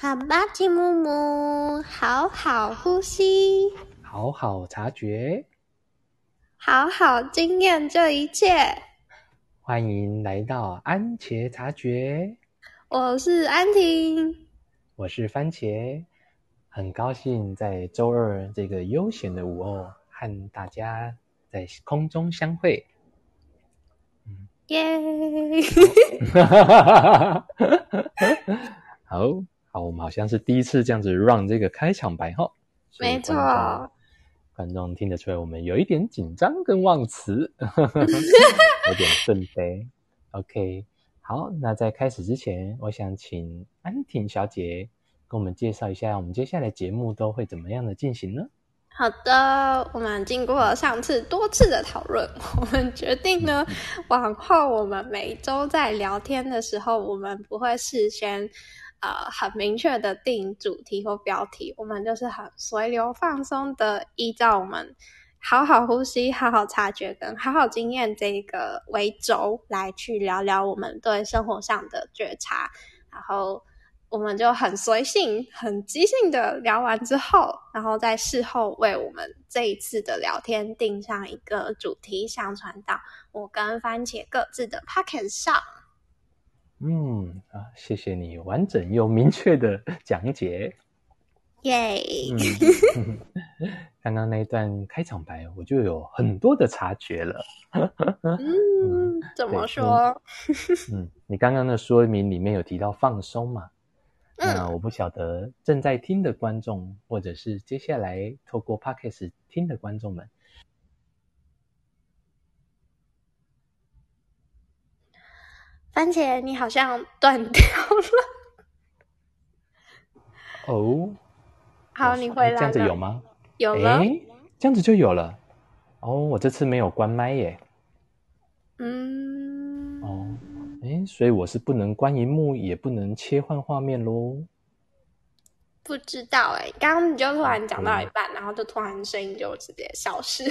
好吧，吉木木，好好呼吸，好好察觉，好好经验这一切。欢迎来到安茄察觉，我是安婷，我是番茄，很高兴在周二这个悠闲的午后和大家在空中相会。耶！好。好，我们好像是第一次这样子让这个开场白哈，没错，观众听得出来我们有一点紧张跟忘词，有点震飞。OK，好，那在开始之前，我想请安婷小姐跟我们介绍一下，我们接下来节目都会怎么样的进行呢？好的，我们经过上次多次的讨论，我们决定呢，往后我们每周在聊天的时候，我们不会事先。呃，很明确的定主题或标题，我们就是很随流放松的，依照我们好好呼吸、好好察觉跟好好经验这个为轴来去聊聊我们对生活上的觉察，然后我们就很随性、很即兴的聊完之后，然后在事后为我们这一次的聊天定上一个主题，上传到我跟番茄各自的 p o c k e t 上。嗯啊，谢谢你完整又明确的讲解，耶！刚刚那一段开场白，我就有很多的察觉了。嗯，怎么说？嗯，你刚刚的说明里面有提到放松嘛？那我不晓得正在听的观众，或者是接下来透过 Podcast 听的观众们。番茄，你好像断掉了。哦，好，你回来这样子有吗？有了，这样子就有了。哦，我这次没有关麦耶。嗯。哦，哎，所以我是不能关荧幕，也不能切换画面喽。不知道哎，刚刚你就突然讲到一半，然后就突然声音就直接消失。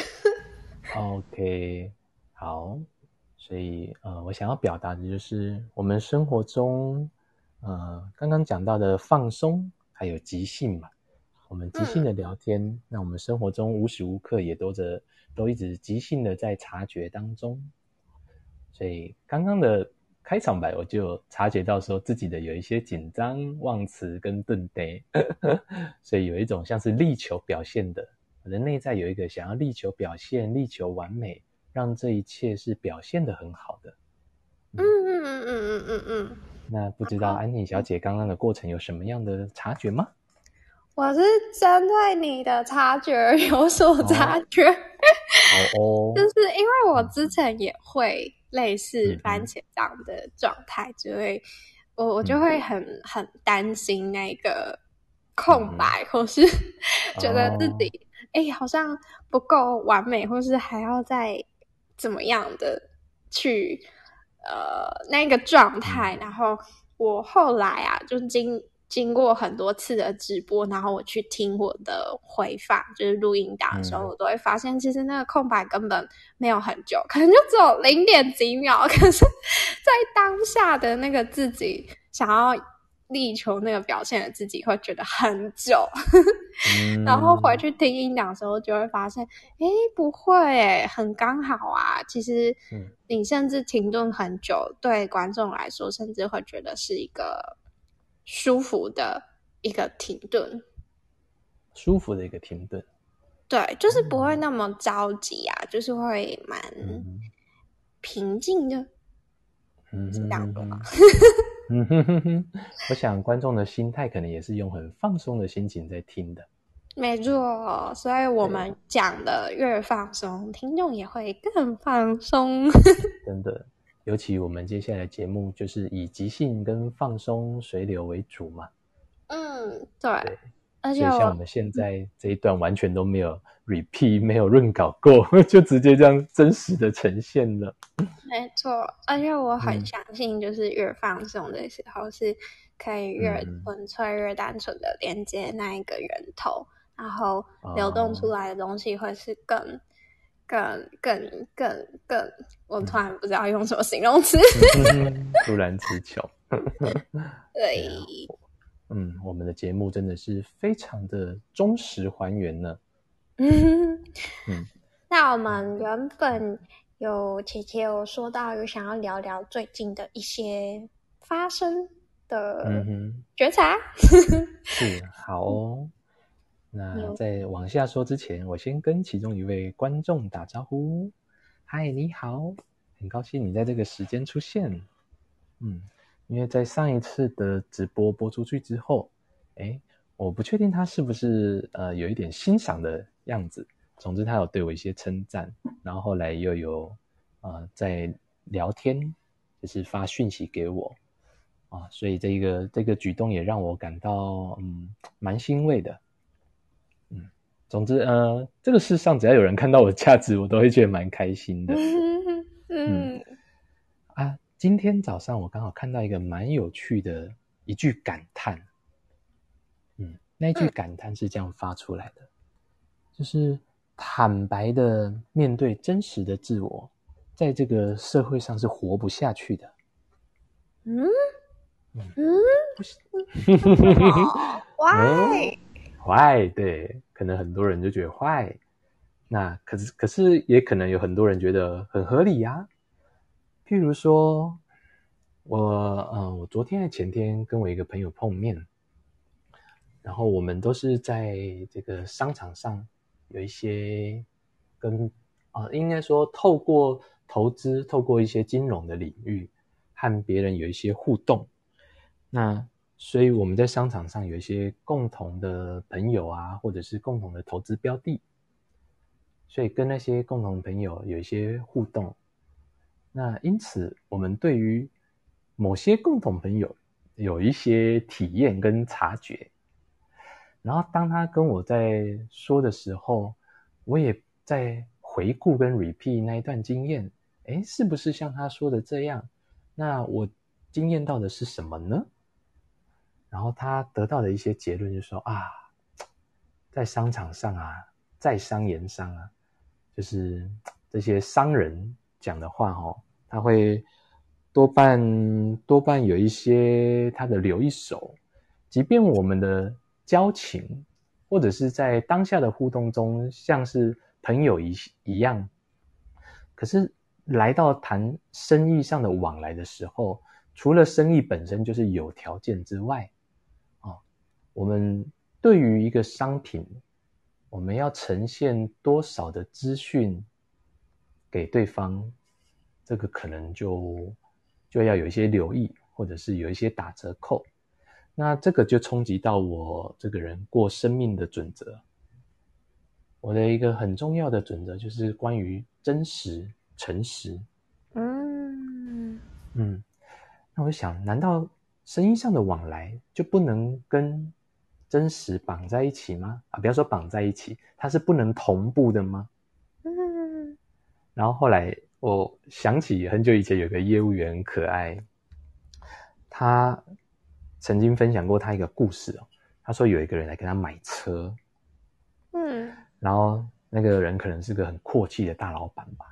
OK，好。所以，呃，我想要表达的就是，我们生活中，呃，刚刚讲到的放松，还有即兴嘛。我们即兴的聊天，那我们生活中无时无刻也都着，都一直即兴的在察觉当中。所以，刚刚的开场白，我就察觉到说自己的有一些紧张、忘词跟顿呆，所以有一种像是力求表现的，我的内在有一个想要力求表现、力求完美。让这一切是表现的很好的。嗯嗯嗯嗯嗯嗯嗯。那不知道安妮小姐刚刚的过程有什么样的察觉吗？我是针对你的察觉有所察觉。哦。就是因为我之前也会类似番茄这样的状态，所以我我就会很很担心那个空白，或是 觉得自己哎好像不够完美，或是还要再。怎么样的去呃那个状态？然后我后来啊，就经经过很多次的直播，然后我去听我的回放，就是录音档的时候，我都会发现，其实那个空白根本没有很久，可能就只有零点几秒。可是，在当下的那个自己想要。力求那个表现的自己会觉得很久，然后回去听音档的时候就会发现，哎，不会，很刚好啊。其实，你甚至停顿很久，对观众来说，甚至会觉得是一个舒服的一个停顿，舒服的一个停顿。对，就是不会那么着急啊，就是会蛮平静的，嗯，这样子吗？嗯哼哼哼，我想观众的心态可能也是用很放松的心情在听的。没错，所以我们讲的越放松，听众也会更放松。真的，尤其我们接下来节目就是以即兴跟放松随流为主嘛。嗯，对。而且像我们现在这一段完全都没有 repeat，没有润稿过，就直接这样真实的呈现了。没错，而且我很相信，就是越放松的时候，是可以越纯粹、越单纯的连接那一个源头，然后流动出来的东西会是更、更、更、更、更……我突然不知道用什么形容词，突然词穷。对。嗯，我们的节目真的是非常的忠实还原呢。嗯，那我们原本有姐姐有说到有想要聊聊最近的一些发生的觉察，是好哦。那在往下说之前，我先跟其中一位观众打招呼。嗨，你好，很高兴你在这个时间出现。嗯，因为在上一次的直播播出去之后，哎，我不确定他是不是呃有一点欣赏的样子。总之，他有对我一些称赞，然后后来又有呃在聊天，就是发讯息给我啊，所以这个这个举动也让我感到嗯蛮欣慰的。嗯总之，呃，这个世上只要有人看到我的价值，我都会觉得蛮开心的。嗯啊，今天早上我刚好看到一个蛮有趣的一句感叹，嗯，那一句感叹是这样发出来的，就是坦白的面对真实的自我，在这个社会上是活不下去的。嗯嗯，不是，Why？坏，对，可能很多人就觉得坏，那可是可是也可能有很多人觉得很合理呀。譬如说，我嗯，我昨天还前天跟我一个朋友碰面，然后我们都是在这个商场上有一些跟啊，应该说透过投资，透过一些金融的领域和别人有一些互动，那。所以我们在商场上有一些共同的朋友啊，或者是共同的投资标的，所以跟那些共同朋友有一些互动。那因此，我们对于某些共同朋友有一些体验跟察觉。然后当他跟我在说的时候，我也在回顾跟 repeat 那一段经验。哎，是不是像他说的这样？那我经验到的是什么呢？然后他得到的一些结论就是说啊，在商场上啊，在商言商啊，就是这些商人讲的话哦，他会多半多半有一些他的留一手，即便我们的交情或者是在当下的互动中像是朋友一一样，可是来到谈生意上的往来的时候，除了生意本身就是有条件之外，啊我们对于一个商品，我们要呈现多少的资讯给对方，这个可能就就要有一些留意，或者是有一些打折扣。那这个就冲击到我这个人过生命的准则。我的一个很重要的准则就是关于真实、诚实。嗯嗯，那我想，难道生意上的往来就不能跟？真实绑在一起吗？啊，不要说绑在一起，它是不能同步的吗？嗯。然后后来我想起很久以前有个业务员可爱，他曾经分享过他一个故事哦。他说有一个人来跟他买车，嗯，然后那个人可能是个很阔气的大老板吧。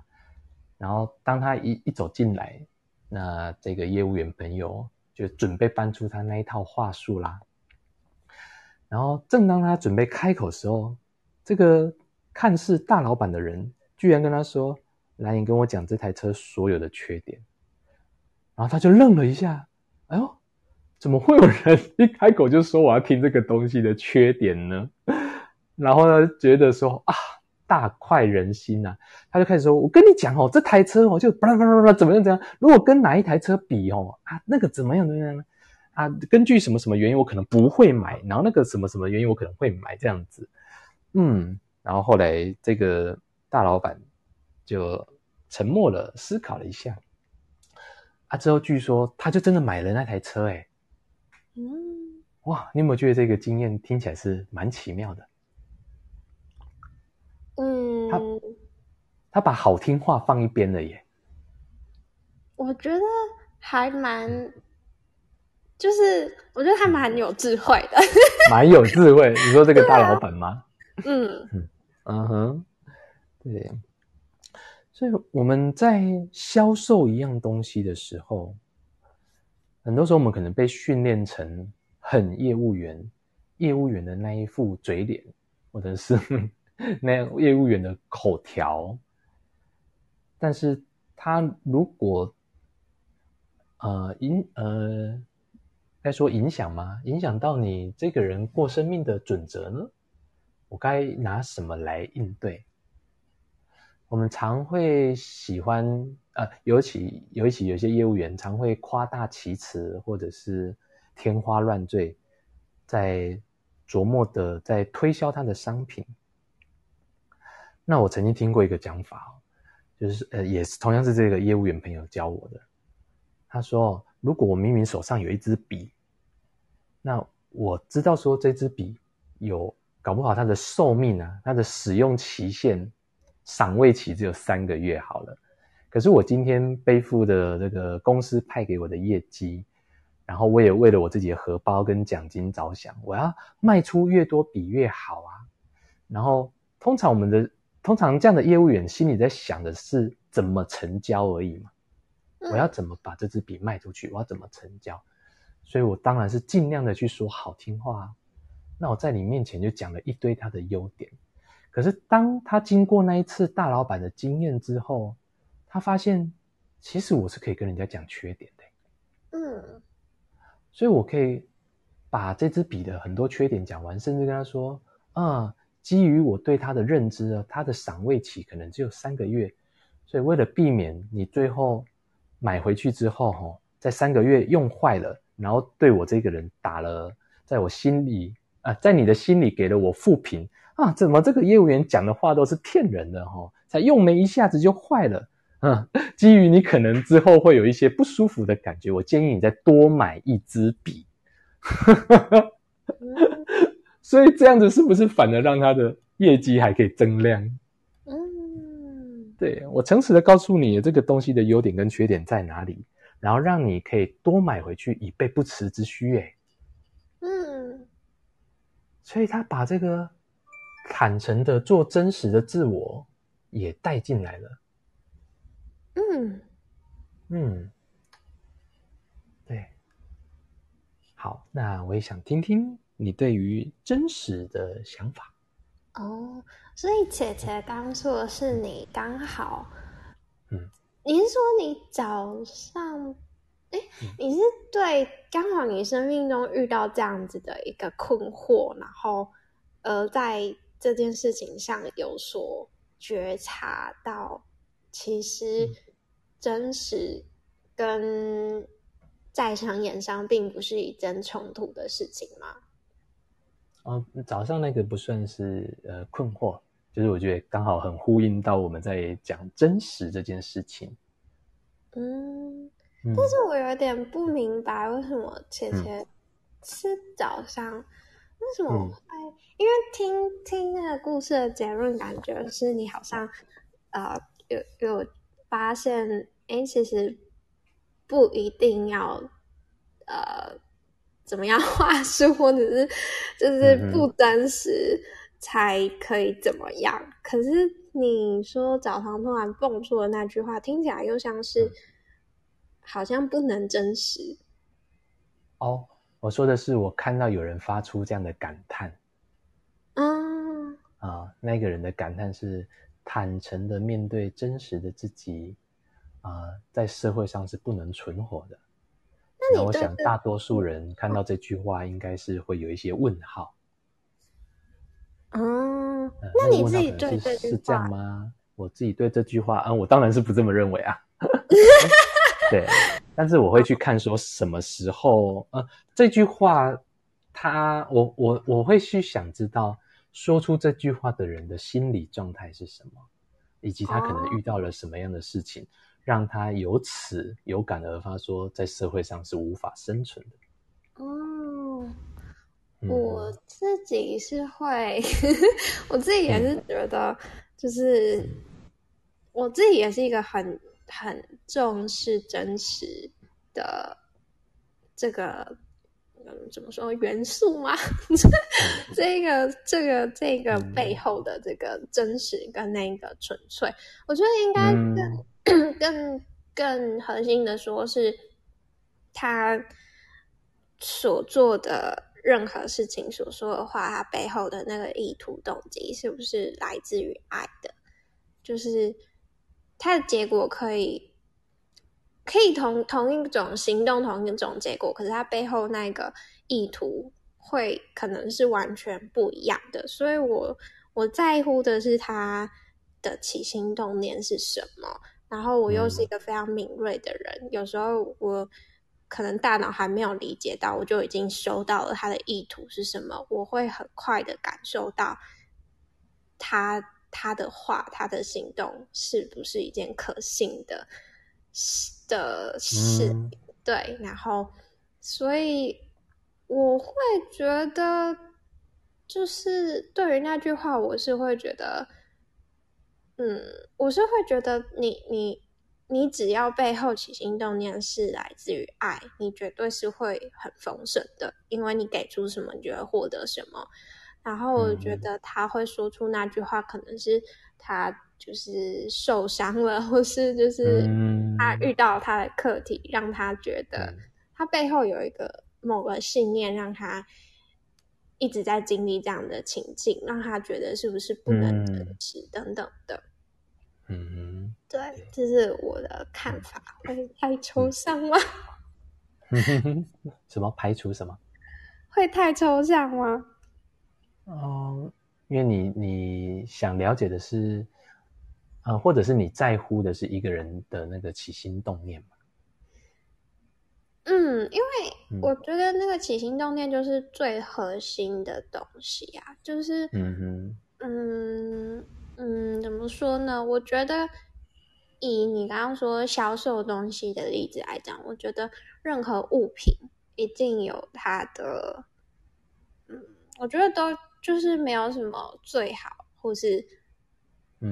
然后当他一一走进来，那这个业务员朋友就准备搬出他那一套话术啦。然后，正当他准备开口时候，这个看似大老板的人居然跟他说：“来，你跟我讲这台车所有的缺点。”然后他就愣了一下：“哎呦，怎么会有人 一开口就说我要听这个东西的缺点呢？” 然后呢，觉得说：“啊，大快人心呐！”他就开始说：“我跟你讲哦，这台车哦，就巴拉巴拉巴拉怎么样怎样？如果跟哪一台车比哦，啊，那个怎么样怎么样呢？”啊，根据什么什么原因，我可能不会买，然后那个什么什么原因，我可能会买这样子，嗯，然后后来这个大老板就沉默了，思考了一下，啊，之后据说他就真的买了那台车，哎，嗯，哇，你有没有觉得这个经验听起来是蛮奇妙的？嗯，他他把好听话放一边了耶，我觉得还蛮。就是我觉得他蛮有智慧的，蛮有智慧。你说这个大老板吗？嗯嗯嗯哼，对。所以我们在销售一样东西的时候，很多时候我们可能被训练成很业务员，业务员的那一副嘴脸，或者是 那业务员的口条。但是他如果呃影呃该说影响吗？影响到你这个人过生命的准则呢？我该拿什么来应对？我们常会喜欢呃，尤其尤其有些业务员常会夸大其词，或者是天花乱坠，在琢磨的在推销他的商品。那我曾经听过一个讲法，就是呃，也是同样是这个业务员朋友教我的。他说：“如果我明明手上有一支笔，那我知道说这支笔有搞不好它的寿命啊，它的使用期限。”赏味期只有三个月好了，可是我今天背负的这个公司派给我的业绩，然后我也为了我自己的荷包跟奖金着想，我要卖出越多笔越好啊。然后通常我们的通常这样的业务员心里在想的是怎么成交而已嘛，我要怎么把这支笔卖出去，我要怎么成交，所以我当然是尽量的去说好听话。啊那我在你面前就讲了一堆他的优点。可是，当他经过那一次大老板的经验之后，他发现，其实我是可以跟人家讲缺点的。嗯，所以我可以把这支笔的很多缺点讲完，甚至跟他说：“啊，基于我对他的认知啊，他的赏味期可能只有三个月，所以为了避免你最后买回去之后，哈，在三个月用坏了，然后对我这个人打了，在我心里啊，在你的心里给了我负评。”啊，怎么这个业务员讲的话都是骗人的哈？才用没一下子就坏了，嗯，基于你可能之后会有一些不舒服的感觉，我建议你再多买一支笔。所以这样子是不是反而让他的业绩还可以增量？嗯，对我诚实的告诉你这个东西的优点跟缺点在哪里，然后让你可以多买回去以备不时之需。哎，嗯，所以他把这个。坦诚的做真实的自我，也带进来了。嗯嗯，对，好，那我也想听听你对于真实的想法。哦，所以姐姐刚说的是你刚好，嗯，你是说你早上，哎，你是对刚好你生命中遇到这样子的一个困惑，然后呃在。这件事情上有所觉察到，其实真实跟在场演商并不是一件冲突的事情吗？哦，早上那个不算是呃困惑，就是我觉得刚好很呼应到我们在讲真实这件事情。嗯，但是我有点不明白为什么姐姐吃早上为什么？因为听听那个故事的结论，感觉是你好像呃有有发现，哎，其实不一定要呃怎么样话术，或者是就是不真实才可以怎么样。可是你说澡堂突然蹦出的那句话，听起来又像是好像不能真实。哦，我说的是我看到有人发出这样的感叹。啊，那个人的感叹是坦诚的面对真实的自己，啊，在社会上是不能存活的。那我想大多数人看到这句话，应该是会有一些问号。啊，那你自己对是这样吗？我自己对这句话，嗯，我当然是不这么认为啊。对，但是我会去看说什么时候，呃，这句话，他，我我我会去想知道。说出这句话的人的心理状态是什么，以及他可能遇到了什么样的事情，让他由此有感而发，说在社会上是无法生存的。哦，我自己是会，我自己也是觉得，就是我自己也是一个很很重视真实的这个。嗯，怎么说元素吗？这个、这个、这个背后的这个真实跟那个纯粹，我觉得应该更、更、更核心的说是，他所做的任何事情所说的话，他背后的那个意图动机是不是来自于爱的？就是他的结果可以可以同同一种行动同一种结果，可是他背后那个意图会可能是完全不一样的。所以我我在乎的是他的起心动念是什么。然后我又是一个非常敏锐的人，有时候我可能大脑还没有理解到，我就已经收到了他的意图是什么。我会很快的感受到他他的话，他的行动是不是一件可信的的事？对，然后所以我会觉得，就是对于那句话，我是会觉得。嗯，我是会觉得你你你只要背后起心动念是来自于爱，你绝对是会很丰盛的，因为你给出什么，你就会获得什么。然后我觉得他会说出那句话，可能是他就是受伤了，或是就是他遇到他的课题，让他觉得他背后有一个某个信念，让他。一直在经历这样的情境，让他觉得是不是不能真实等等的。嗯，对，这是我的看法。会太抽象吗？什么排除什么？会太抽象吗？哦，因为你你想了解的是，呃，或者是你在乎的是一个人的那个起心动念嘛？嗯，因为我觉得那个起心动念就是最核心的东西啊，就是嗯哼，嗯嗯，怎么说呢？我觉得以你刚刚说销售东西的例子来讲，我觉得任何物品一定有它的，嗯，我觉得都就是没有什么最好或是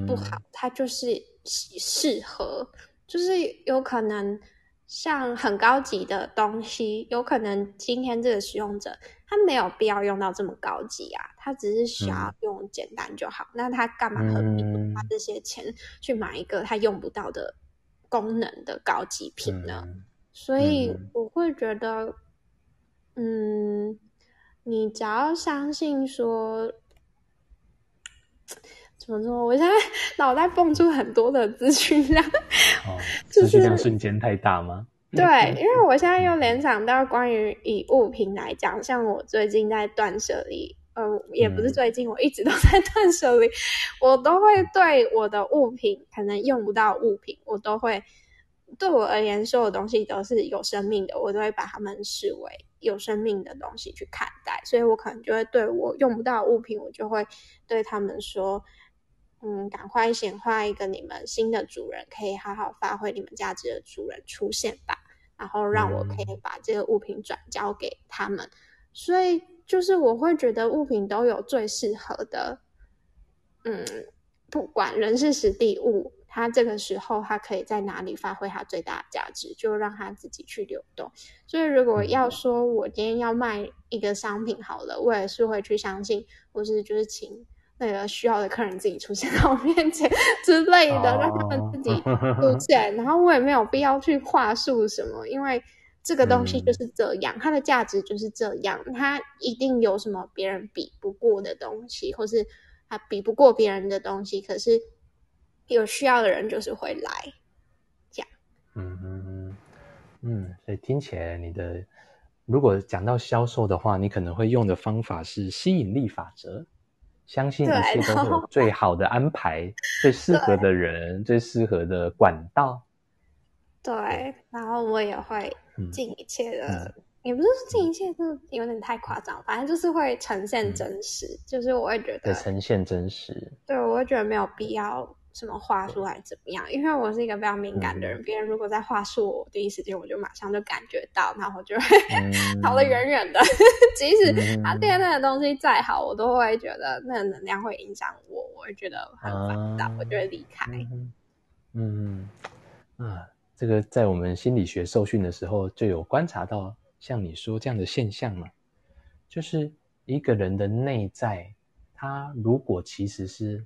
不好，它就是适合，就是有可能。像很高级的东西，有可能今天这个使用者他没有必要用到这么高级啊，他只是想要用简单就好。那他干嘛何必花这些钱去买一个他用不到的功能的高级品呢？所以我会觉得，嗯，你只要相信说，怎么说？我现在 脑袋蹦出很多的资讯量。哦，资讯量瞬间太大吗？对，因为我现在又联想到关于以物品来讲，像我最近在断舍离，呃，也不是最近，我一直都在 断舍离，我都会对我的物品，可能用不到物品，我都会对我而言，所有东西都是有生命的，我都会把它们视为有生命的东西去看待，所以我可能就会对我用不到物品，我就会对他们说。嗯，赶快显化一个你们新的主人，可以好好发挥你们价值的主人出现吧。然后让我可以把这个物品转交给他们。所以就是我会觉得物品都有最适合的，嗯，不管人是实地物，它这个时候他可以在哪里发挥他最大的价值，就让他自己去流动。所以如果要说我今天要卖一个商品好了，我也是会去相信，或是就是请。那个需要的客人自己出现在我面前 之类的，让他们自己出现，然后我也没有必要去话术什么，因为这个东西就是这样，它的价值就是这样，它一定有什么别人比不过的东西，或是它比不过别人的东西，可是有需要的人就是会来，这样。嗯嗯嗯嗯，所以听起来你的，如果讲到销售的话，你可能会用的方法是吸引力法则。相信一切都有最好的安排，最适合的人，最适合的管道。对，然后我也会尽一切的，也不是尽一切，是有点太夸张，反正就是会呈现真实，就是我会觉得呈现真实。对，我会觉得没有必要。什么话术还是怎么样？因为我是一个非常敏感的人，别人如果在话术我，第一时间我就马上就感觉到，然后就会 逃得远远的。即使他店内的东西再好，我都会觉得那个能量会影响我，我会觉得很烦躁，我就会离开。嗯啊，这个在我们心理学受训的时候就有观察到，像你说这样的现象嘛，就是一个人的内在，他如果其实是。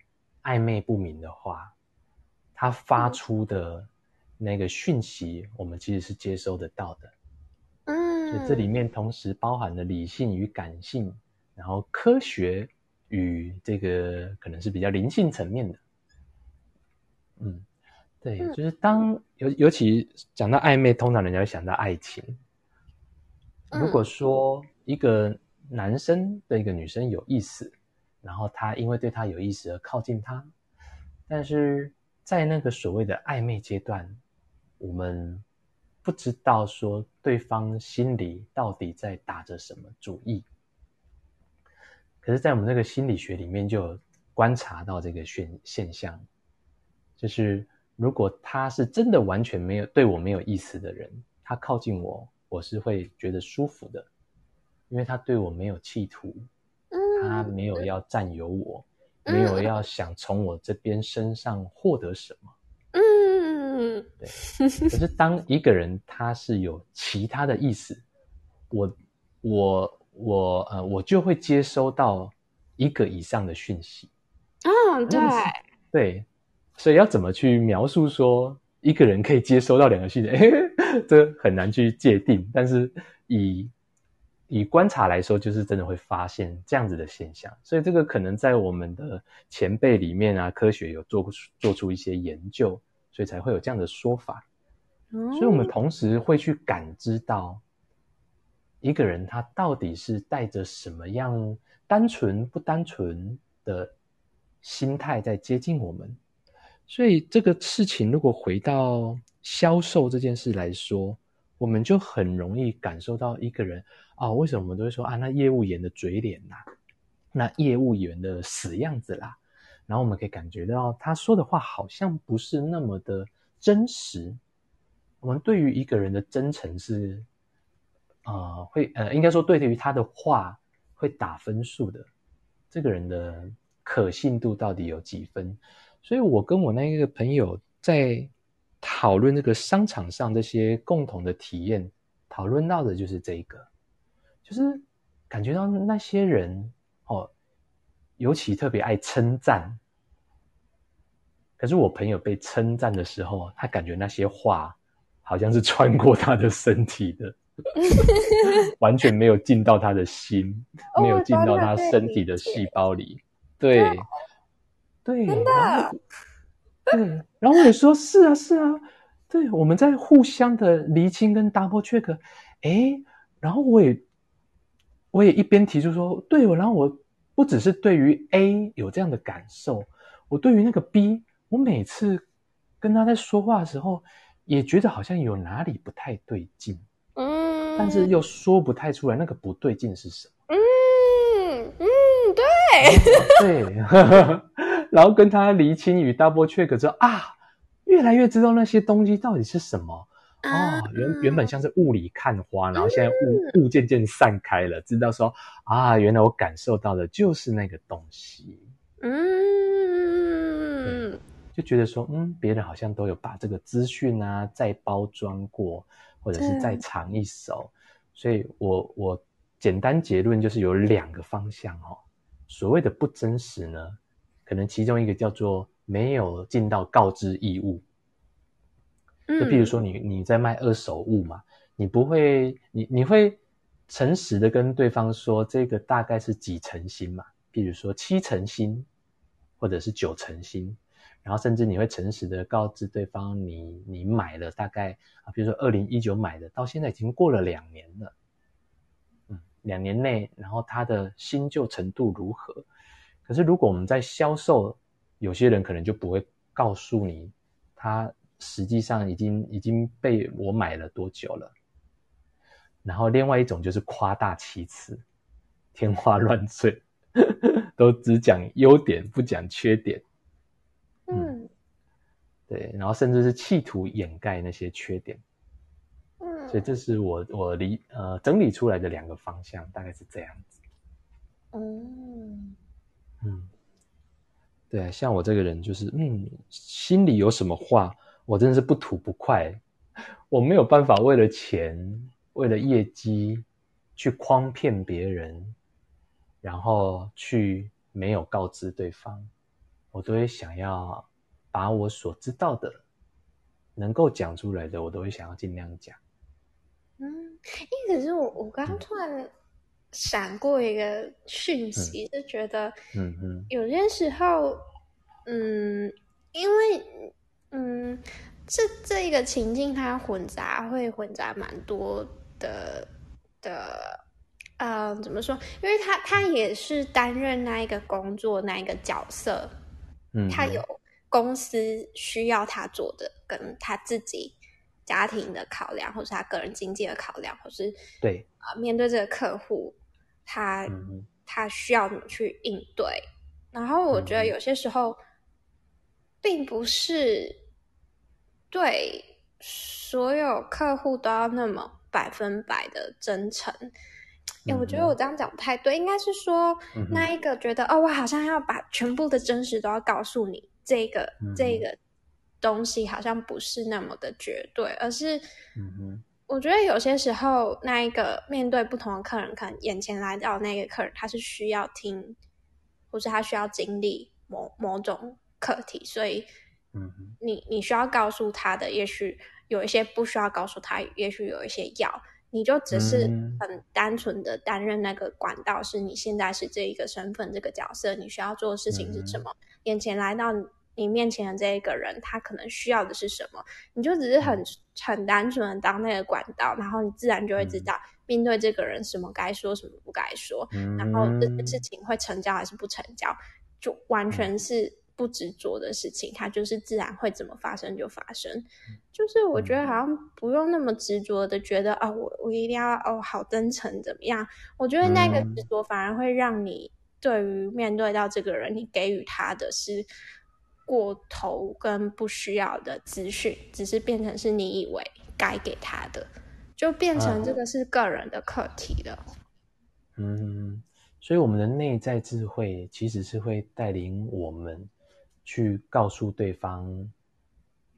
暧昧不明的话，他发出的那个讯息，我们其实是接收得到的。嗯所以这里面同时包含了理性与感性，然后科学与这个可能是比较灵性层面的。嗯，对，就是当尤尤其讲到暧昧，通常人家会想到爱情。如果说一个男生对一个女生有意思，然后他因为对他有意思而靠近他，但是在那个所谓的暧昧阶段，我们不知道说对方心里到底在打着什么主意。可是，在我们那个心理学里面，就有观察到这个现现象，就是如果他是真的完全没有对我没有意思的人，他靠近我。我是会觉得舒服的，因为他对我没有企图，他没有要占有我，没有要想从我这边身上获得什么。嗯，对。可是当一个人他是有其他的意思，我我我呃，我就会接收到一个以上的讯息。嗯，对对，所以要怎么去描述说？一个人可以接收到两个讯息，这很难去界定。但是以以观察来说，就是真的会发现这样子的现象。所以这个可能在我们的前辈里面啊，科学有做做出一些研究，所以才会有这样的说法。所以我们同时会去感知到一个人他到底是带着什么样单纯不单纯的心态在接近我们。所以这个事情，如果回到销售这件事来说，我们就很容易感受到一个人啊，为什么我们都会说啊，那业务员的嘴脸呐，那业务员的死样子啦，然后我们可以感觉到他说的话好像不是那么的真实。我们对于一个人的真诚是啊，会呃，应该说对于他的话会打分数的，这个人的可信度到底有几分？所以，我跟我那个朋友在讨论这个商场上这些共同的体验，讨论到的就是这个，就是感觉到那些人哦，尤其特别爱称赞。可是我朋友被称赞的时候，他感觉那些话好像是穿过他的身体的，完全没有进到他的心，没有进到他身体的细胞里，对。对，真的，对，然后我也说是啊，是啊，对，我们在互相的厘清跟 double check，哎，然后我也，我也一边提出说，对，然后我不只是对于 A 有这样的感受，我对于那个 B，我每次跟他在说话的时候，也觉得好像有哪里不太对劲，嗯，但是又说不太出来那个不对劲是什么，嗯嗯，对对。然后跟他厘清与 double check 之后啊，越来越知道那些东西到底是什么哦。原原本像是雾里看花，然后现在雾雾渐渐散开了，知道说啊，原来我感受到的就是那个东西。嗯，就觉得说，嗯，别人好像都有把这个资讯啊再包装过，或者是再藏一手。所以我我简单结论就是有两个方向哦。所谓的不真实呢？可能其中一个叫做没有尽到告知义务，就比如说你你在卖二手物嘛，你不会你你会诚实的跟对方说这个大概是几成新嘛，比如说七成新或者是九成新，然后甚至你会诚实的告知对方你你买了大概啊，比如说二零一九买的，到现在已经过了两年了，嗯，两年内，然后它的新旧程度如何？可是，如果我们在销售，有些人可能就不会告诉你，他实际上已经已经被我买了多久了。然后，另外一种就是夸大其词，天花乱坠，都只讲优点不讲缺点。嗯，对，然后甚至是企图掩盖那些缺点。嗯，所以这是我我理呃整理出来的两个方向，大概是这样子。嗯。嗯，对啊，像我这个人就是，嗯，心里有什么话，我真的是不吐不快。我没有办法为了钱、为了业绩去诓骗别人，然后去没有告知对方。我都会想要把我所知道的、能够讲出来的，我都会想要尽量讲。嗯，因可是我我刚刚突然闪过一个讯息，就觉得，嗯嗯，有些时候，嗯，因为，嗯，这这一个情境它混杂会混杂蛮多的的，呃，怎么说？因为他他也是担任那一个工作那一个角色，嗯，他有公司需要他做的，跟他自己。家庭的考量，或是他个人经济的考量，或是对啊，面对这个客户，他他需要怎么去应对？然后我觉得有些时候，并不是对所有客户都要那么百分百的真诚。哎，我觉得我这样讲不太对，应该是说那一个觉得哦，我好像要把全部的真实都要告诉你，这个这个。东西好像不是那么的绝对，而是，我觉得有些时候，那一个面对不同的客人，可能眼前来到那个客人，他是需要听，或是他需要经历某某种课题，所以，嗯，你你需要告诉他的，也许有一些不需要告诉他，也许有一些要，你就只是很单纯的担任那个管道，是你现在是这一个身份，这个角色，你需要做的事情是什么？眼前来到。你面前的这一个人，他可能需要的是什么？你就只是很很单纯的当那个管道，然后你自然就会知道面对这个人什么该说，什么不该说，然后这件事情会成交还是不成交，就完全是不执着的事情，它就是自然会怎么发生就发生。就是我觉得好像不用那么执着的觉得啊，我我一定要哦好真诚怎么样？我觉得那个执着反而会让你对于面对到这个人，你给予他的是。过头跟不需要的资讯，只是变成是你以为该给他的，就变成这个是个人的课题了。嗯，所以我们的内在智慧其实是会带领我们去告诉对方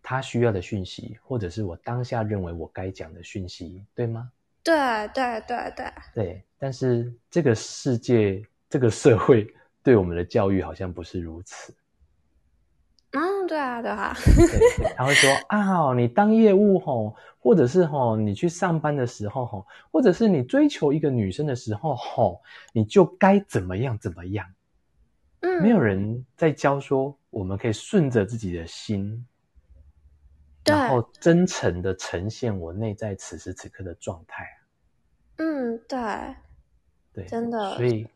他需要的讯息，或者是我当下认为我该讲的讯息，对吗？对对对对对。但是这个世界、这个社会对我们的教育好像不是如此。嗯，对啊，对啊，他会说啊，你当业务吼，或者是吼，你去上班的时候吼，或者是你追求一个女生的时候吼，你就该怎么样怎么样。嗯，没有人在教说，我们可以顺着自己的心，然后真诚的呈现我内在此时此刻的状态。嗯，对，对，真的，所以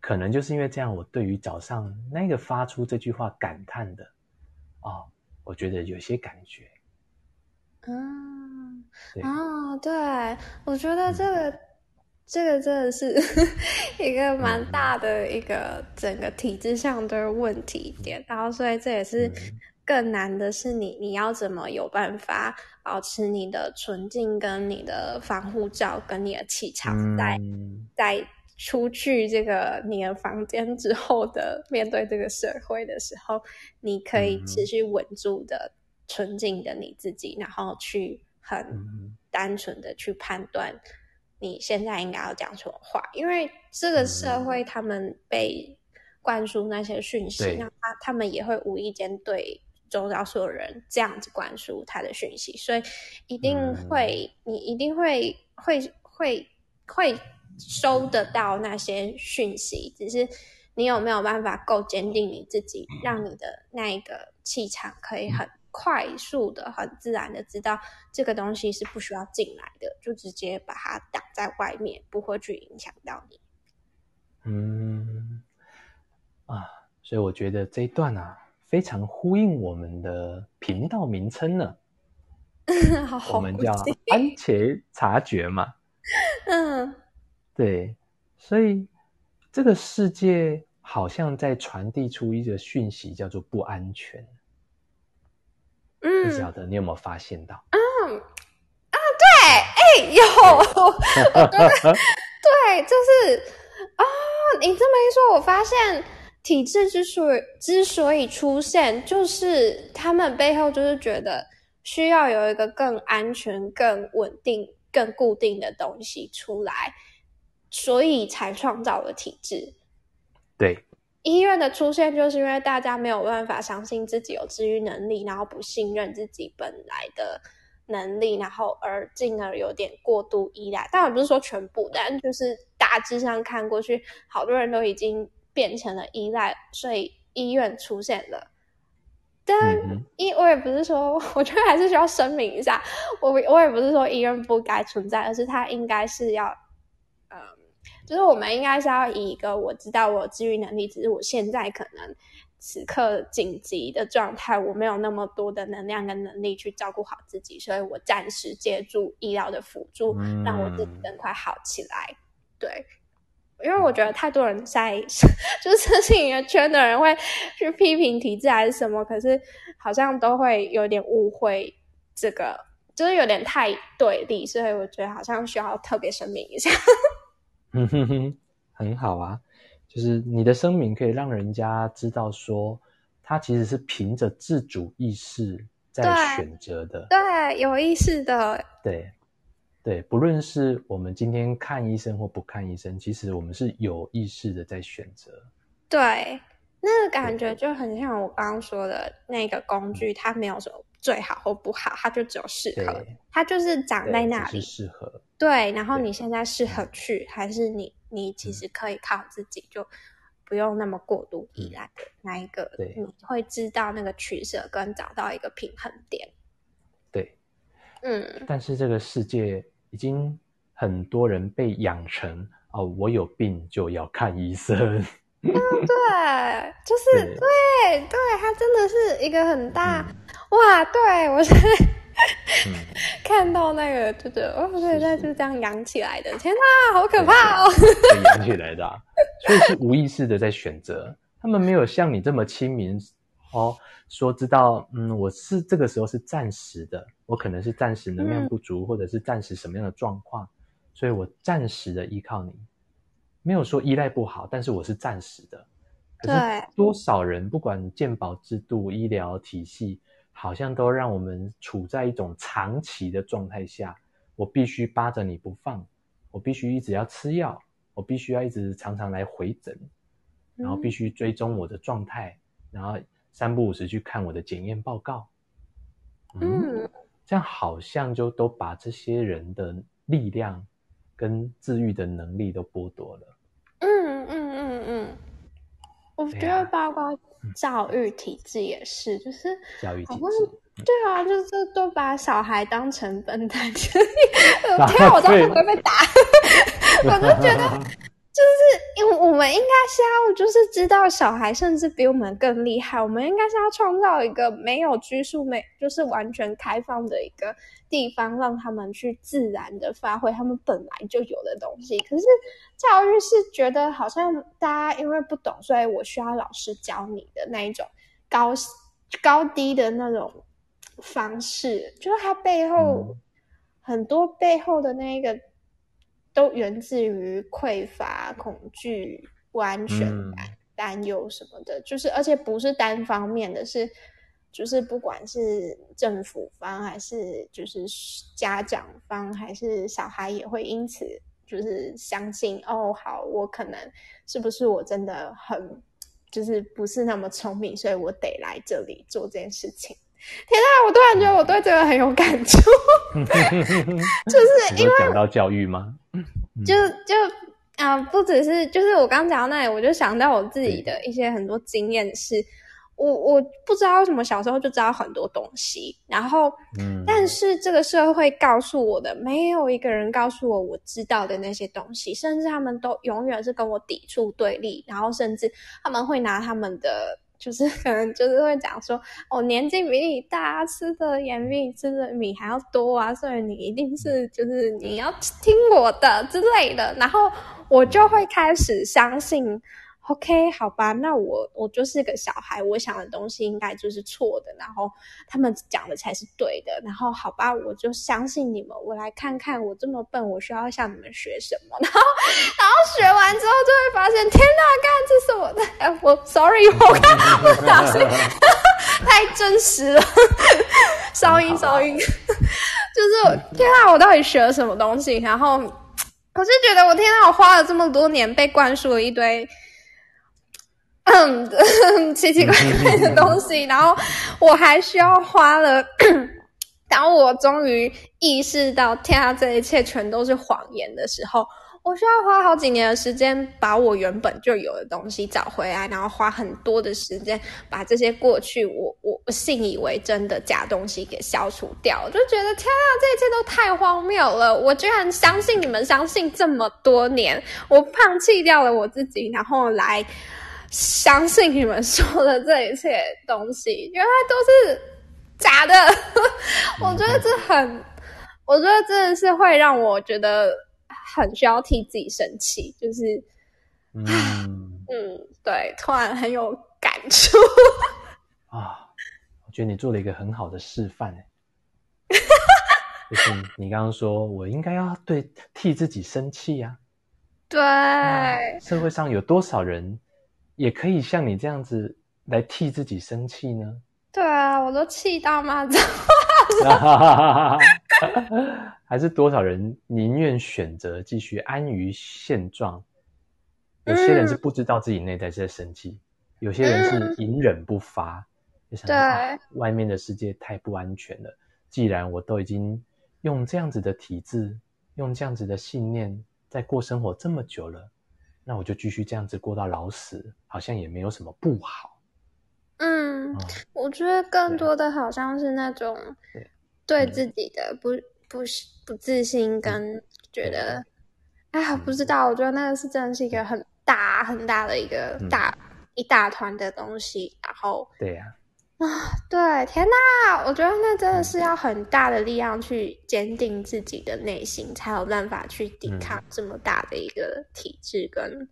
可能就是因为这样，我对于早上那个发出这句话感叹的。哦，我觉得有些感觉。嗯，哦，对，我觉得这个这个真的是 一个蛮大的一个整个体制上的问题点，然后所以这也是更难的是你你要怎么有办法保持你的纯净跟你的防护罩跟你的气场在在。出去这个你的房间之后的面对这个社会的时候，你可以持续稳住的纯净的你自己，然后去很单纯的去判断你现在应该要讲什么话，因为这个社会他们被灌输那些讯息，那他他们也会无意间对周遭所有人这样子灌输他的讯息，所以一定会你一定会会会会。收得到那些讯息，只是你有没有办法够坚定你自己，让你的那一个气场可以很快速的、很自然的知道这个东西是不需要进来的，就直接把它挡在外面，不会去影响到你。嗯，啊，所以我觉得这一段啊，非常呼应我们的频道名称呢。我们叫番茄察觉嘛。嗯。对，所以这个世界好像在传递出一个讯息，叫做不安全。嗯，不晓得你有没有发现到？嗯，啊，对，哎，有，对，就是啊，你这么一说，我发现体制之所以之所以出现，就是他们背后就是觉得需要有一个更安全、更稳定、更固定的东西出来。所以才创造了体制。对，医院的出现就是因为大家没有办法相信自己有治愈能力，然后不信任自己本来的能力，然后而进而有点过度依赖。当然不是说全部，但就是大致上看过去，好多人都已经变成了依赖，所以医院出现了。但医我也不是说，我觉得还是需要声明一下，我我也不是说医院不该存在，而是它应该是要，嗯，就是我们应该是要以一个我知道我治愈能力，只是我现在可能。此刻紧急的状态，我没有那么多的能量跟能力去照顾好自己，所以我暂时借助医疗的辅助，让我自己更快好起来。对，因为我觉得太多人在 就是身心灵圈的人会去批评体制还是什么，可是好像都会有点误会这个，就是有点太对立，所以我觉得好像需要特别声明一下。嗯哼哼，很好啊。就是你的声明可以让人家知道，说他其实是凭着自主意识在选择的，对，有意识的，对，对，不论是我们今天看医生或不看医生，其实我们是有意识的在选择。对，那个感觉就很像我刚刚说的那个工具，它没有什么最好或不好，它就只有适合，它就是长在那里。是适合。对，然后你现在适合去，还是你？你其实可以靠自己，就不用那么过度依赖的那一个，你会知道那个取舍跟找到一个平衡点。对，嗯。但是这个世界已经很多人被养成哦，我有病就要看医生。嗯，对，就是对对，它真的是一个很大哇！对我是。看到那个，就觉得哦，对，那就是这样养起来的。天哪，好可怕哦！养起来的，所以是无意识的在选择。他们没有像你这么亲民哦，说知道，嗯，我是这个时候是暂时的，我可能是暂时能量不足，或者是暂时什么样的状况，所以我暂时的依靠你。没有说依赖不好，但是我是暂时的。可是多少人，不管健保制度、医疗体系。好像都让我们处在一种长期的状态下，我必须扒着你不放，我必须一直要吃药，我必须要一直常常来回诊，然后必须追踪我的状态，然后三不五时去看我的检验报告。嗯，这样好像就都把这些人的力量跟治愈的能力都剥夺了。嗯嗯嗯嗯，我觉得包括。教育体制也是，就是教育体制，对啊，就是都把小孩当成笨蛋。天啊，我都会不会被打？我都觉得。就是因为我们应该是要，就是知道小孩甚至比我们更厉害，我们应该是要创造一个没有拘束、没就是完全开放的一个地方，让他们去自然的发挥他们本来就有的东西。可是教育是觉得好像大家因为不懂，所以我需要老师教你的那一种高高低的那种方式，就是它背后很多背后的那个。都源自于匮乏、恐惧、不安全感、担忧什么的，就是而且不是单方面的，是就是不管是政府方还是就是家长方，还是小孩也会因此就是相信哦，好，我可能是不是我真的很就是不是那么聪明，所以我得来这里做这件事情。天啊，我突然觉得我对这个很有感触，就是因为讲到教育吗？就就啊，不只是就是我刚讲到那里，我就想到我自己的一些很多经验，是我我不知道为什么小时候就知道很多东西，然后嗯，但是这个社会告诉我的，没有一个人告诉我我知道的那些东西，甚至他们都永远是跟我抵触对立，然后甚至他们会拿他们的。就是 可能就是会讲说，哦年纪比你大，吃的盐比你吃的米还要多啊，所以你一定是就是你要听我的之类的，然后我就会开始相信。OK，好吧，那我我就是个小孩，我想的东西应该就是错的，然后他们讲的才是对的，然后好吧，我就相信你们，我来看看我这么笨，我需要向你们学什么？然后然后学完之后就会发现，天哪，干这是我的，哎，我 Sorry，我看不小心，太真实了，烧音烧音，就是天哪，我到底学了什么东西？然后我是觉得，我天哪，我花了这么多年被灌输了一堆。嗯，奇奇怪怪的东西，然后我还需要花了当我终于意识到天啊，这一切全都是谎言的时候。我需要花好几年的时间把我原本就有的东西找回来，然后花很多的时间把这些过去我我信以为真的假东西给消除掉。我就觉得天啊，这一切都太荒谬了！我居然相信你们，相信这么多年，我放弃掉了我自己，然后来相信你们说的这一切东西，原来都是假的。我觉得这很，我觉得真的是会让我觉得。很需要替自己生气，就是，嗯嗯，对，突然很有感触啊！我觉得你做了一个很好的示范，就是你刚刚说我应该要对替自己生气呀，对，社会上有多少人也可以像你这样子来替自己生气呢？对啊，我都气到骂脏话了。还是多少人宁愿选择继续安于现状？有些人是不知道自己内在是在生气，有些人是隐忍不发，就想外面的世界太不安全了。既然我都已经用这样子的体质，用这样子的信念在过生活这么久了，那我就继续这样子过到老死，好像也没有什么不好。嗯，我觉得更多的好像是那种对自己的不。不不自信，跟觉得，哎呀，不知道。我觉得那个是真的是一个很大很大的一个大一大团的东西。然后，对呀，啊，对，天哪！我觉得那真的是要很大的力量去坚定自己的内心，才有办法去抵抗这么大的一个体制跟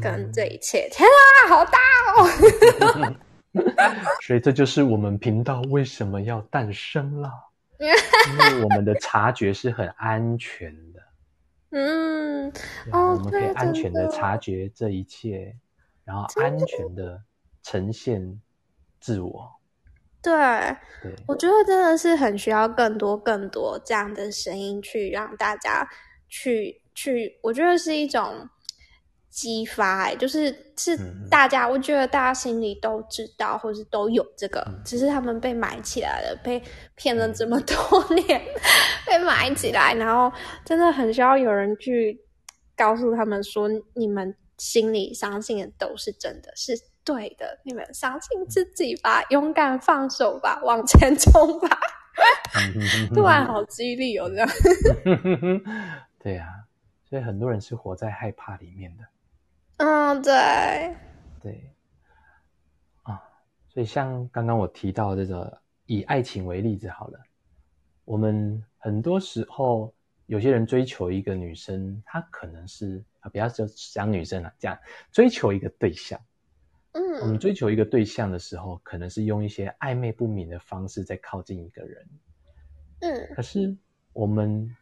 跟这一切。天啊，好大哦！所以这就是我们频道为什么要诞生了。因为我们的察觉是很安全的，嗯，我们可以安全的察觉这一切，然后安全的呈现自我。对，我觉得真的是很需要更多更多这样的声音，去让大家去去，我觉得是一种。激发哎，就是是大家，我觉得大家心里都知道，或是都有这个，只是他们被埋起来了，被骗了这么多年，被埋起来，然后真的很需要有人去告诉他们说，你们心里相信的都是真的，是对的，你们相信自己吧，勇敢放手吧，往前冲吧，突然好激励哦，这样，对呀，所以很多人是活在害怕里面的。嗯，对，对，啊，所以像刚刚我提到这个，以爱情为例子好了，我们很多时候有些人追求一个女生，她可能是啊，不要说讲女生了，这样追求一个对象，嗯，我们追求一个对象的时候，可能是用一些暧昧不明的方式在靠近一个人，嗯，可是我们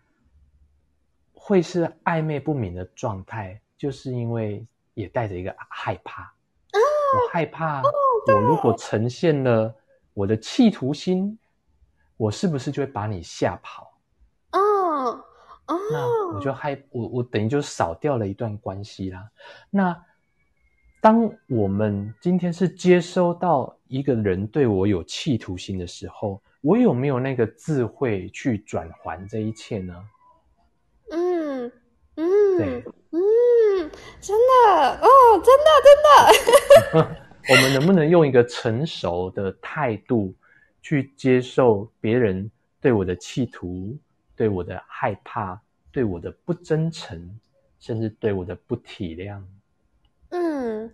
会是暧昧不明的状态，就是因为。也带着一个害怕，我害怕，我如果呈现了我的企图心，我是不是就会把你吓跑？哦哦，那我就害我我等于就少掉了一段关系啦。那当我们今天是接收到一个人对我有企图心的时候，我有没有那个智慧去转还这一切呢？嗯嗯，对。真的哦，真的真的，我们能不能用一个成熟的态度去接受别人对我的企图、对我的害怕、对我的不真诚，甚至对我的不体谅？嗯，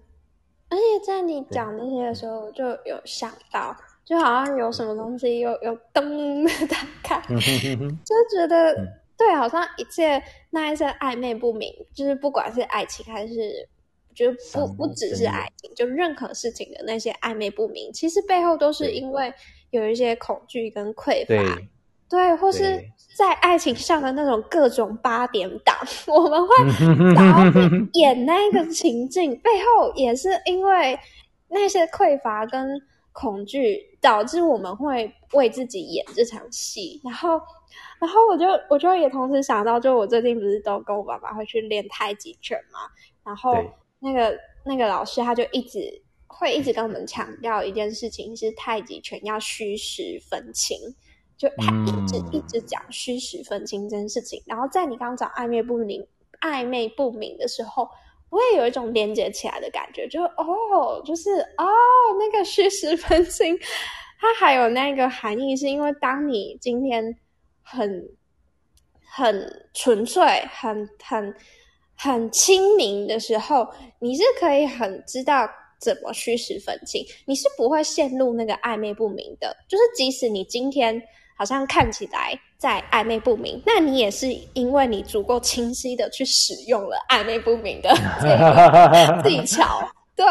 而且在你讲那些的时候，就有想到，就好像有什么东西有有灯打开，就觉得。对，好像一切那一些暧昧不明，就是不管是爱情还是，觉得不不只是爱情，就任何事情的那些暧昧不明，其实背后都是因为有一些恐惧跟匮乏，对，或是在爱情上的那种各种八点档，我们会然后演那个情境，背后也是因为那些匮乏跟恐惧，导致我们会为自己演这场戏，然后。然后我就，我就也同时想到，就我最近不是都跟我爸爸会去练太极拳嘛？然后那个那个老师他就一直会一直跟我们强调一件事情，是太极拳要虚实分清。就他一直一直讲虚实分清这件事情。然后在你刚刚讲暧昧不明、暧昧不明的时候，我也有一种连接起来的感觉，就哦，就是哦，那个虚实分清，它还有那个含义，是因为当你今天很很纯粹、很很很清明的时候，你是可以很知道。怎么虚实分清？你是不会陷入那个暧昧不明的。就是即使你今天好像看起来在暧昧不明，那你也是因为你足够清晰的去使用了暧昧不明的 技巧。对，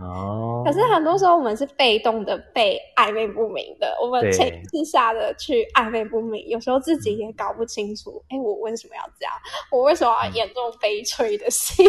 哦。可是很多时候我们是被动的被暧昧不明的，我们潜意识下的去暧昧不明，有时候自己也搞不清楚。哎，我为什么要这样？我为什么要演这种悲催的戏？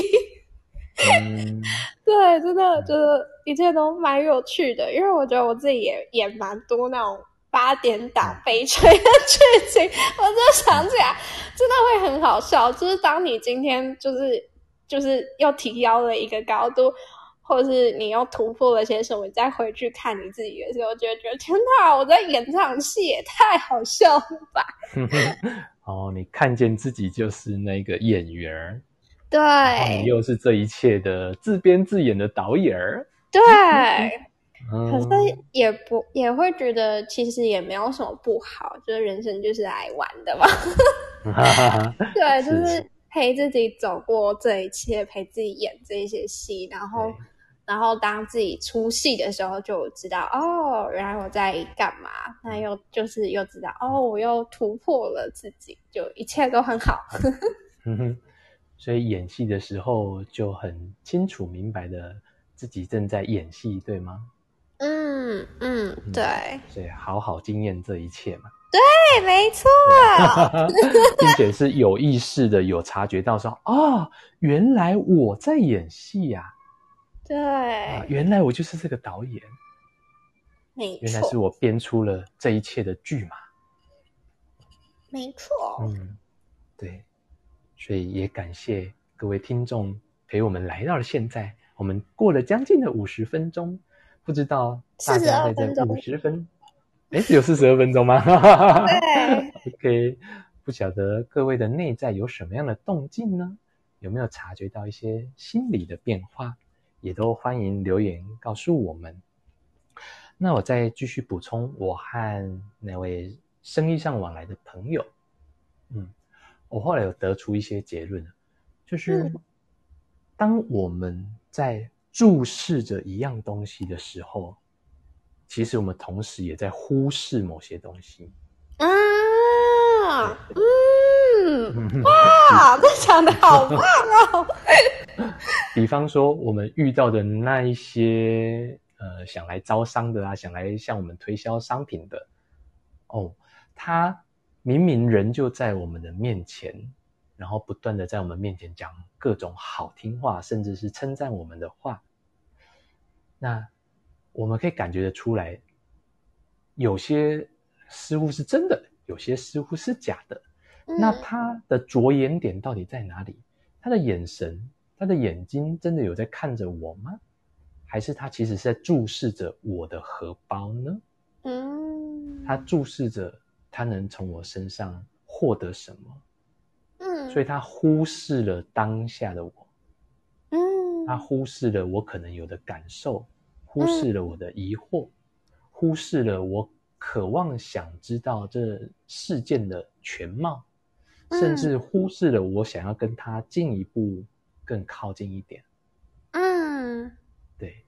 嗯，对，真的就是一切都蛮有趣的，因为我觉得我自己也也蛮多那种八点档悲催的剧情，我就想起来，真的会很好笑。就是当你今天就是就是又提高了一个高度，或者是你又突破了些什么，你再回去看你自己的时候，就会觉得天哪，我在演这场戏也太好笑了吧！哦，你看见自己就是那个演员。对，你又是这一切的自编自演的导演儿。对，可是也不也会觉得其实也没有什么不好，就是人生就是来玩的嘛。对，就是陪自己走过这一切，陪自己演这一些戏，然后然后当自己出戏的时候，就知道哦，原来我在干嘛。那又就是又知道哦，我又突破了自己，就一切都很好。所以演戏的时候就很清楚明白的自己正在演戏，对吗？嗯嗯，对。所以好好经验这一切嘛。对，没错。并且是有意识的有察觉到说，哦，原来我在演戏呀。对。原来我就是这个导演。没错。原来是我编出了这一切的剧嘛。没错。嗯，对。所以也感谢各位听众陪我们来到了现在，我们过了将近的五十分钟，不知道大家在这五十分，哎，有四十二分钟吗？对，OK，不晓得各位的内在有什么样的动静呢？有没有察觉到一些心理的变化？也都欢迎留言告诉我们。那我再继续补充，我和那位生意上往来的朋友，嗯。我后来有得出一些结论，就是当我们在注视着一样东西的时候，其实我们同时也在忽视某些东西。啊，嗯，哇，这讲的好棒哦！比方说，我们遇到的那一些呃，想来招商的啊，想来向我们推销商品的，哦，他。明明人就在我们的面前，然后不断的在我们面前讲各种好听话，甚至是称赞我们的话。那我们可以感觉得出来，有些似乎是真的，有些似乎是假的。那他的着眼点到底在哪里？他的眼神，他的眼睛真的有在看着我吗？还是他其实是在注视着我的荷包呢？嗯，他注视着。他能从我身上获得什么？嗯，所以他忽视了当下的我，嗯，他忽视了我可能有的感受，忽视了我的疑惑，忽视了我渴望想知道这事件的全貌，甚至忽视了我想要跟他进一步更靠近一点。嗯，对，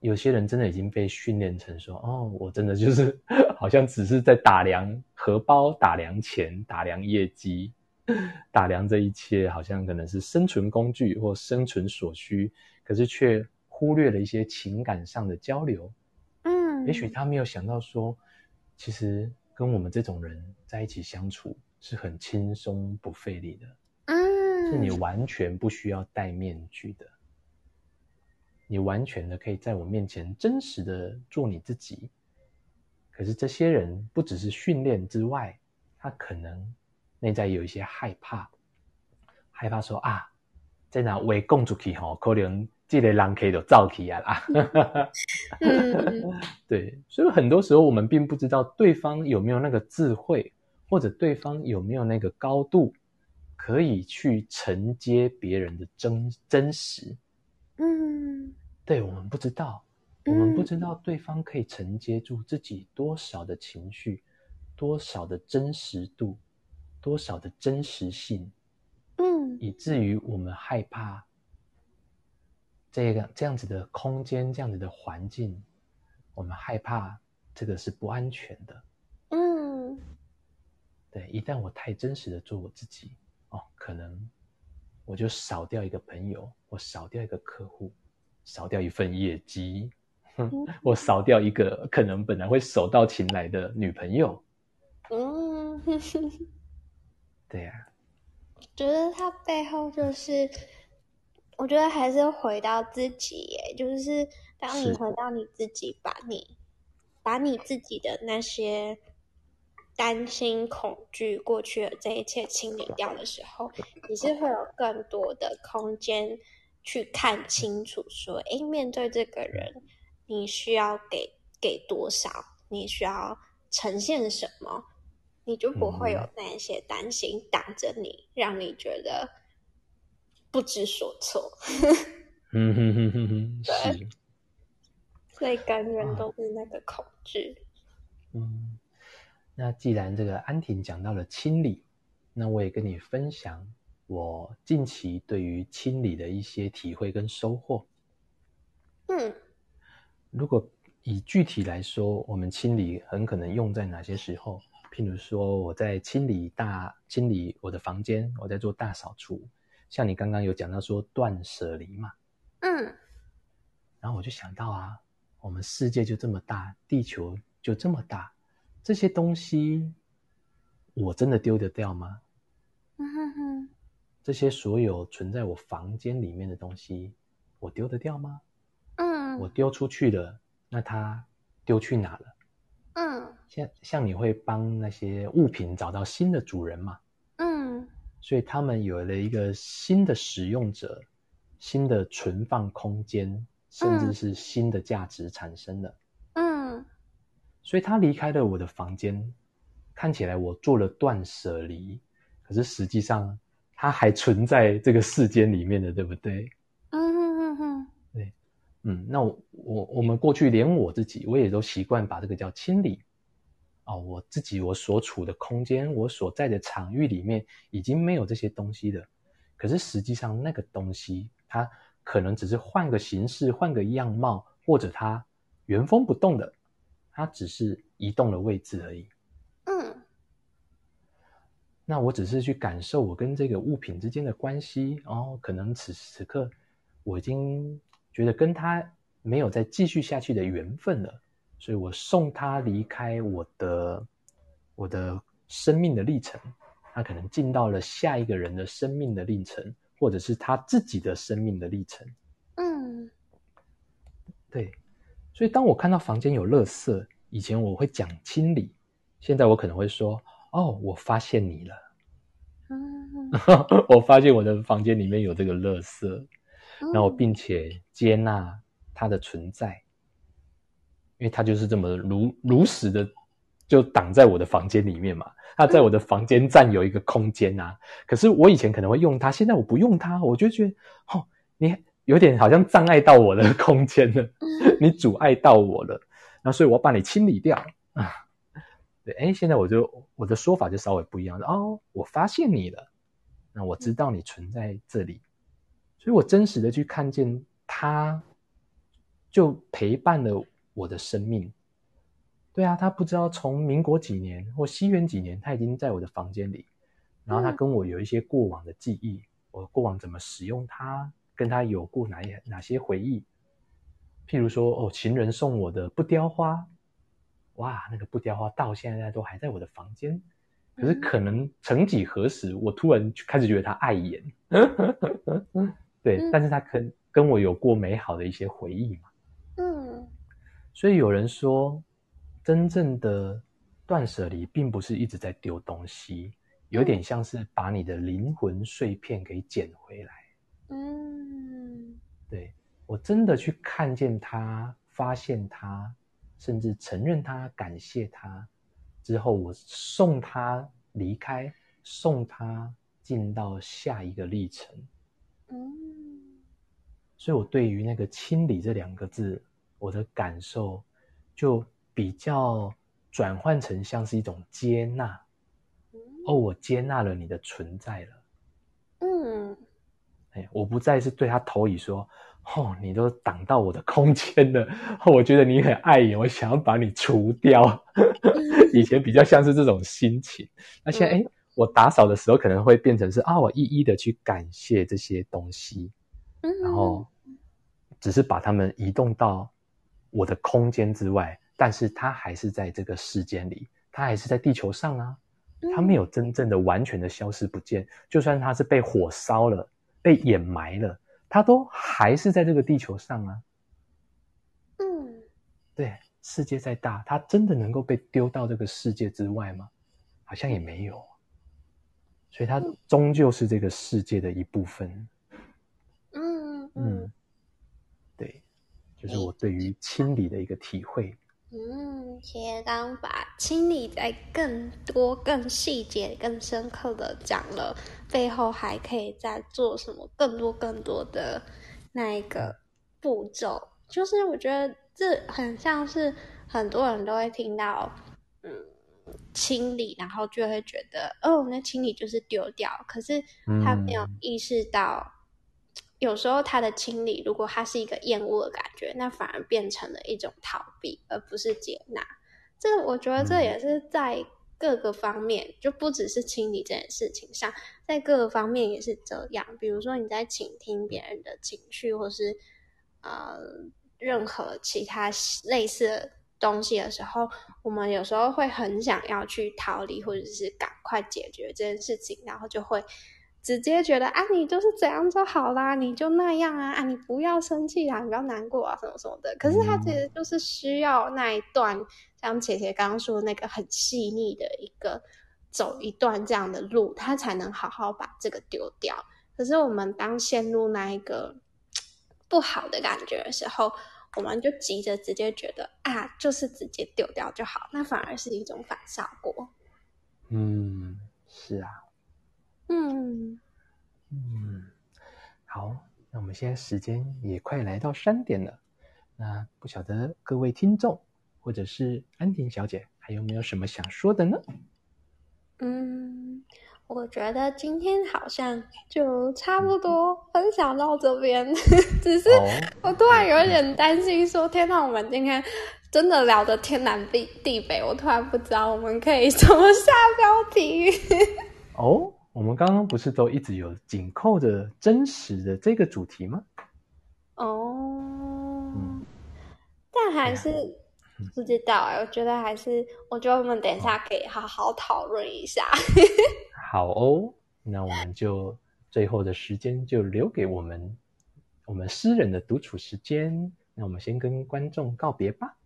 有些人真的已经被训练成说：“哦，我真的就是。”好像只是在打量荷包、打量钱、打量业绩、打量这一切，好像可能是生存工具或生存所需，可是却忽略了一些情感上的交流。嗯，也许他没有想到说，其实跟我们这种人在一起相处是很轻松不费力的。嗯，是你完全不需要戴面具的，你完全的可以在我面前真实的做你自己。可是这些人不只是训练之外，他可能内在有一些害怕，害怕说啊，在那为供出去吼，可能这个人可以有造体啊啦。对，所以很多时候我们并不知道对方有没有那个智慧，或者对方有没有那个高度，可以去承接别人的真真实。嗯，对我们不知道，我们不知道对方可以承接住自己多少的情绪，多少的真实度，多少的真实性。嗯，以至于我们害怕。这个这样子的空间，这样子的环境，我们害怕这个是不安全的。嗯，对，一旦我太真实的做我自己，哦，可能我就少掉一个朋友，我少掉一个客户，少掉一份业绩，我少掉一个可能本来会手到擒来的女朋友。嗯，对呀，觉得他背后就是。我觉得还是回到自己，耶，就是当你回到你自己，把你把你自己的那些担心、恐惧、过去的这一切清理掉的时候，你是会有更多的空间去看清楚，说，哎，面对这个人，你需要给给多少？你需要呈现什么？你就不会有那些担心挡着你，让你觉得。不知所措，嗯哼哼哼哼，对，最根源都是那个恐惧。嗯，那既然这个安婷讲到了清理，那我也跟你分享我近期对于清理的一些体会跟收获。嗯，如果以具体来说，我们清理很可能用在哪些时候？譬如说，我在清理大清理我的房间，我在做大扫除。像你刚刚有讲到说断舍离嘛，嗯，然后我就想到啊，我们世界就这么大，地球就这么大，这些东西我真的丢得掉吗？嗯哼哼，这些所有存在我房间里面的东西，我丢得掉吗？嗯，我丢出去了，那它丢去哪了？嗯，像像你会帮那些物品找到新的主人嘛？嗯？所以他们有了一个新的使用者，新的存放空间，甚至是新的价值产生了。嗯，所以他离开了我的房间，看起来我做了断舍离，可是实际上他还存在这个世间里面的，对不对？嗯那我我我们过去连我自己，我也都习惯把这个叫清理。哦，我自己我所处的空间，我所在的场域里面已经没有这些东西的。可是实际上，那个东西它可能只是换个形式、换个样貌，或者它原封不动的，它只是移动了位置而已。嗯。那我只是去感受我跟这个物品之间的关系。哦，可能此时此刻我已经觉得跟他没有再继续下去的缘分了。所以我送他离开我的我的生命的历程，他可能进到了下一个人的生命的历程，或者是他自己的生命的历程。嗯，对。所以当我看到房间有垃圾，以前我会讲清理，现在我可能会说：“哦，我发现你了。”嗯，我发现我的房间里面有这个垃圾，然后并且接纳它的存在。因为他就是这么如如实的，就挡在我的房间里面嘛。他在我的房间占有一个空间啊。可是我以前可能会用它，现在我不用它，我就觉得，哦，你有点好像障碍到我的 空间了，你阻碍到我了。那所以我把你清理掉啊。对，哎，现在我就我的说法就稍微不一样了。哦，我发现你了，那我知道你存在这里，所以我真实的去看见他，就陪伴了。我的生命，对啊，他不知道从民国几年或西元几年，他已经在我的房间里，然后他跟我有一些过往的记忆，我过往怎么使用它，跟他有过哪一哪些回忆？譬如说，哦，情人送我的不雕花，哇，那个不雕花到现在都还在我的房间，可是可能曾几何时，我突然开始觉得他碍眼，对，但是他跟跟我有过美好的一些回忆嘛。嗯所以有人说，真正的断舍离并不是一直在丢东西，有点像是把你的灵魂碎片给捡回来。嗯，对我真的去看见他，发现他，甚至承认他，感谢他之后，我送他离开，送他进到下一个历程。嗯，所以我对于那个清理这两个字，我的感受就比较转换成像是一种接纳。哦，我接纳了你的存在了。嗯，哎，我不再是对他投以说，哦，你都挡到我的空间了，我觉得你很碍眼，我想要把你除掉。以前比较像是这种心情，那现在哎，我打扫的时候可能会变成是啊，我一一的去感谢这些东西，然后只是把它们移动到我的空间之外，但是它还是在这个世间里，它还是在地球上啊。它没有真正的完全的消失不见，就算它是被火烧了、被掩埋了，它都还是在这个地球上啊。嗯，对，世界再大，它真的能够被丢到这个世界之外吗？好像也没有，所以它终究是这个世界的一部分。嗯嗯，对，就是我对于清理的一个体会。嗯，其实刚刚把清理在更多、更细节、更深刻的讲了，背后还可以再做什么更多、更多的那一个步骤。就是我觉得这很像是很多人都会听到，嗯，清理，然后就会觉得，哦，那清理就是丢掉，可是他没有意识到。有时候他的清理，如果他是一个厌恶的感觉，那反而变成了一种逃避，而不是接纳。这我觉得这也是在各个方面，就不只是清理这件事情上，在各个方面也是这样。比如说你在倾听别人的情绪，或是呃任何其他类似的东西的时候，我们有时候会很想要去逃离，或者是赶快解决这件事情，然后就会。直接觉得啊，你就是怎样就好啦，你就那样啊啊，你不要生气啊，你不要难过啊，什么什么的。可是他其实就是需要那一段，像姐姐刚刚说的那个很细腻的一个走一段这样的路，他才能好好把这个丢掉。可是我们当陷入那一个 不好的感觉的时候，我们就急着直接觉得啊，就是直接丢掉就好，那反而是一种反效果。嗯，是啊。嗯嗯，好，那我们现在时间也快来到三点了，那不晓得各位听众或者是安婷小姐还有没有什么想说的呢？嗯，我觉得今天好像就差不多分享到这边，只是我突然有点担心，说天哪，我们今天真的聊的天南地地北，我突然不知道我们可以怎么下标题。哦。我们刚刚不是都一直有紧扣着真实的这个主题吗？哦，但还是不知道哎，我觉得还是，我觉得我们等一下可以好好讨论一下。好哦，那我们就最后的时间就留给我们我们私人的独处时间。那我们先跟观众告别吧。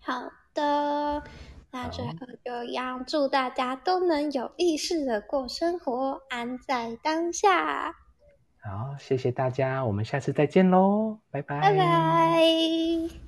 好的。那最后就要祝大家都能有意识的过生活，安在当下。好，谢谢大家，我们下次再见喽，拜拜，拜拜。